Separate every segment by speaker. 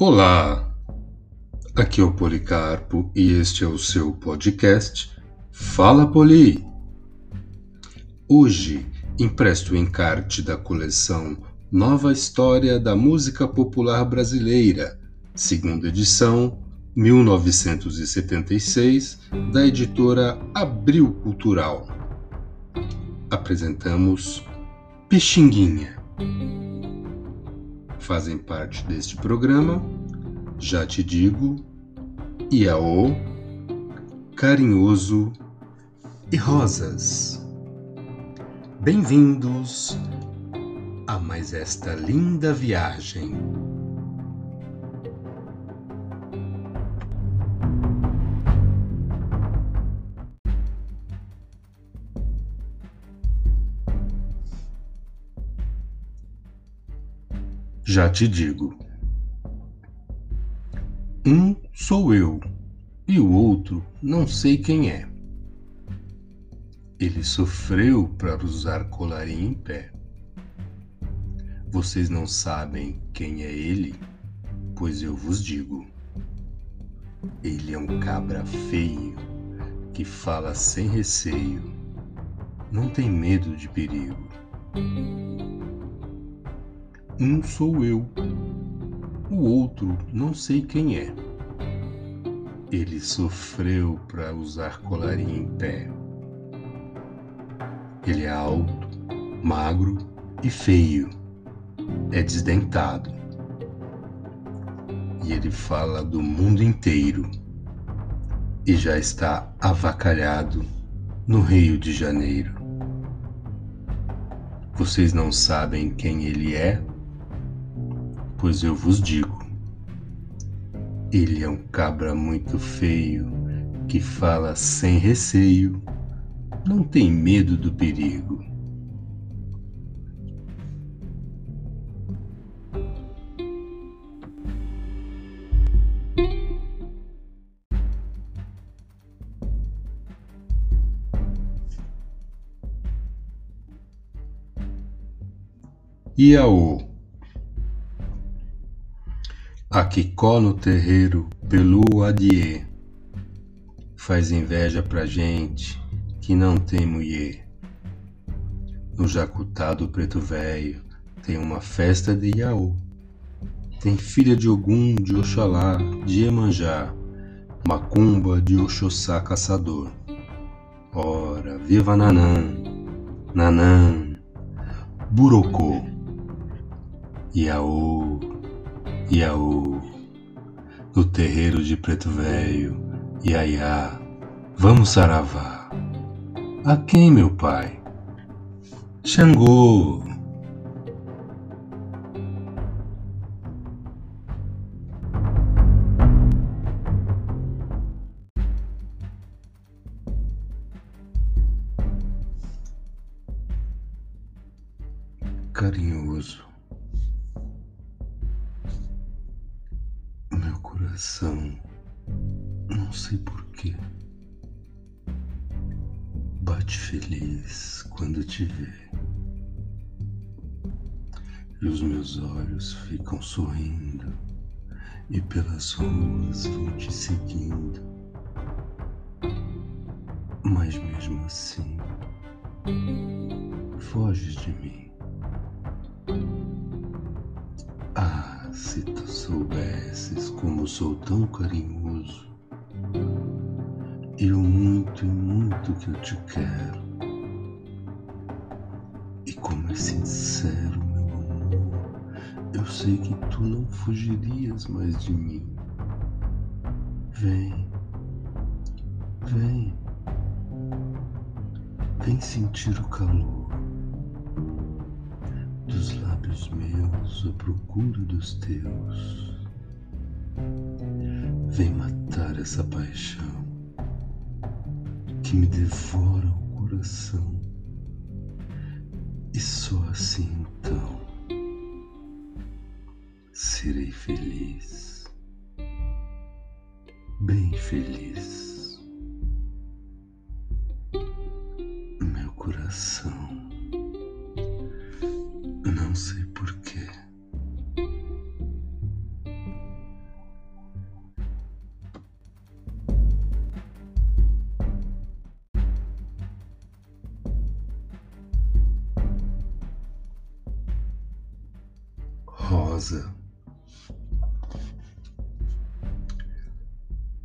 Speaker 1: Olá, aqui é o Policarpo e este é o seu podcast Fala Poli. Hoje empresto o encarte da coleção Nova História da Música Popular Brasileira, segunda edição, 1976, da editora Abril Cultural. Apresentamos Pixinguinha fazem parte deste programa, já te digo, Iaô, Carinhoso e Rosas. Bem-vindos a mais esta linda viagem. Já te digo. Um sou eu e o outro não sei quem é. Ele sofreu para usar colarinho em pé. Vocês não sabem quem é ele, pois eu vos digo. Ele é um cabra feio que fala sem receio, não tem medo de perigo. Um sou eu, o outro não sei quem é. Ele sofreu para usar colarinho em pé. Ele é alto, magro e feio. É desdentado. E ele fala do mundo inteiro. E já está avacalhado no Rio de Janeiro. Vocês não sabem quem ele é? Pois eu vos digo: ele é um cabra muito feio, que fala sem receio, não tem medo do perigo. Iaô Aquicó no terreiro, pelu adie, faz inveja pra gente que não tem mulher. No Jacutá do Preto Velho tem uma festa de Iaô. Tem filha de Ogum, de Oxalá, de Emanjá, macumba de Oxossá caçador. Ora, viva Nanã, Nanã, Burocô, Iaô. Iaú, no terreiro de Preto Velho, Iaiá, vamos saravá. A quem, meu pai? Xangô. Carinhoso. Coração, não sei porquê, bate feliz quando te vê. E os meus olhos ficam sorrindo e pelas ruas vão te seguindo. Mas mesmo assim, foges de mim. Soubesses como sou tão carinhoso. E o muito e muito que eu te quero, e como é sincero meu amor, eu sei que tu não fugirias mais de mim. Vem, vem, vem sentir o calor dos lábios meus à procura dos teus. Vem matar essa paixão que me devora o coração. E só assim então serei feliz, bem feliz.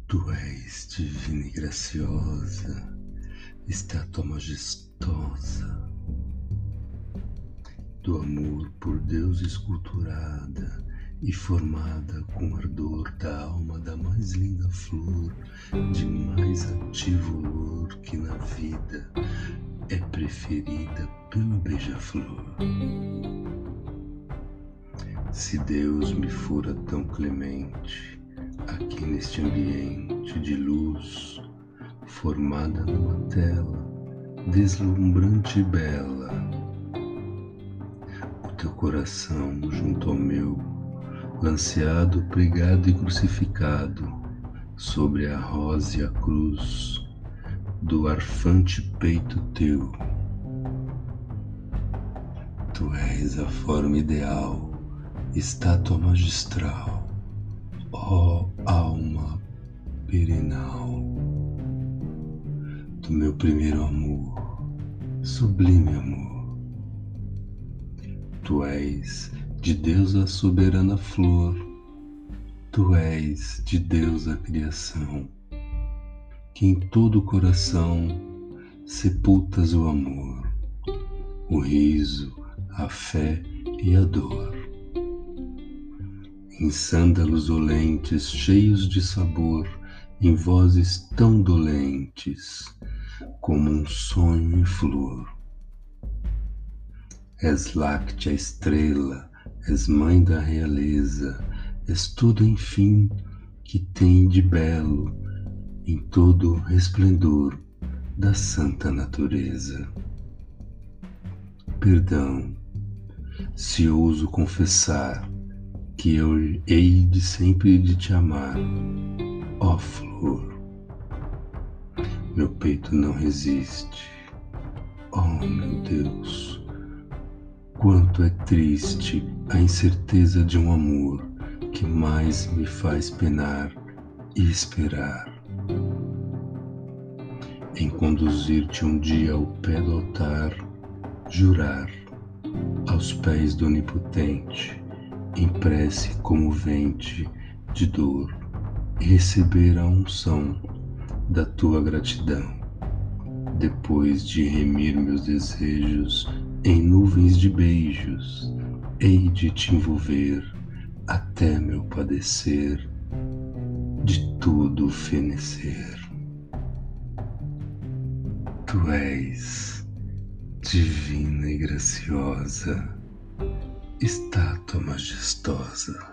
Speaker 1: Tu és divina e graciosa, estátua majestosa, do amor por Deus esculturada e formada com ardor da alma da mais linda flor, de mais ativo olor que na vida é preferida pelo beija-flor. Se Deus me fora tão clemente, aqui neste ambiente de luz, formada numa tela deslumbrante e bela, o teu coração junto ao meu, lanceado, pregado e crucificado sobre a rosa e a cruz do arfante peito teu. Tu és a forma ideal, estátua magistral, ó alma perenal do meu primeiro amor, sublime amor. Tu és de Deus a soberana flor, tu és de Deus a criação que em todo o coração sepultas o amor, o riso, a fé e a dor. Em sândalos olentes, cheios de sabor, em vozes tão dolentes, como um sonho em flor. És láctea estrela, és mãe da realeza, és tudo, enfim, que tem de belo em todo o resplendor da santa natureza. Perdão, se ouso confessar que eu hei de sempre de te amar, ó flor. Meu peito não resiste, oh meu Deus, quanto é triste a incerteza de um amor que mais me faz penar e esperar em conduzir-te um dia ao pé do altar, jurar aos pés do Onipotente, em prece comovente de dor, e receber a unção da tua gratidão, depois de remir meus desejos em nuvens de beijos, hei de te envolver até meu padecer de tudo fenecer. Tu és divina e graciosa, estátua majestosa.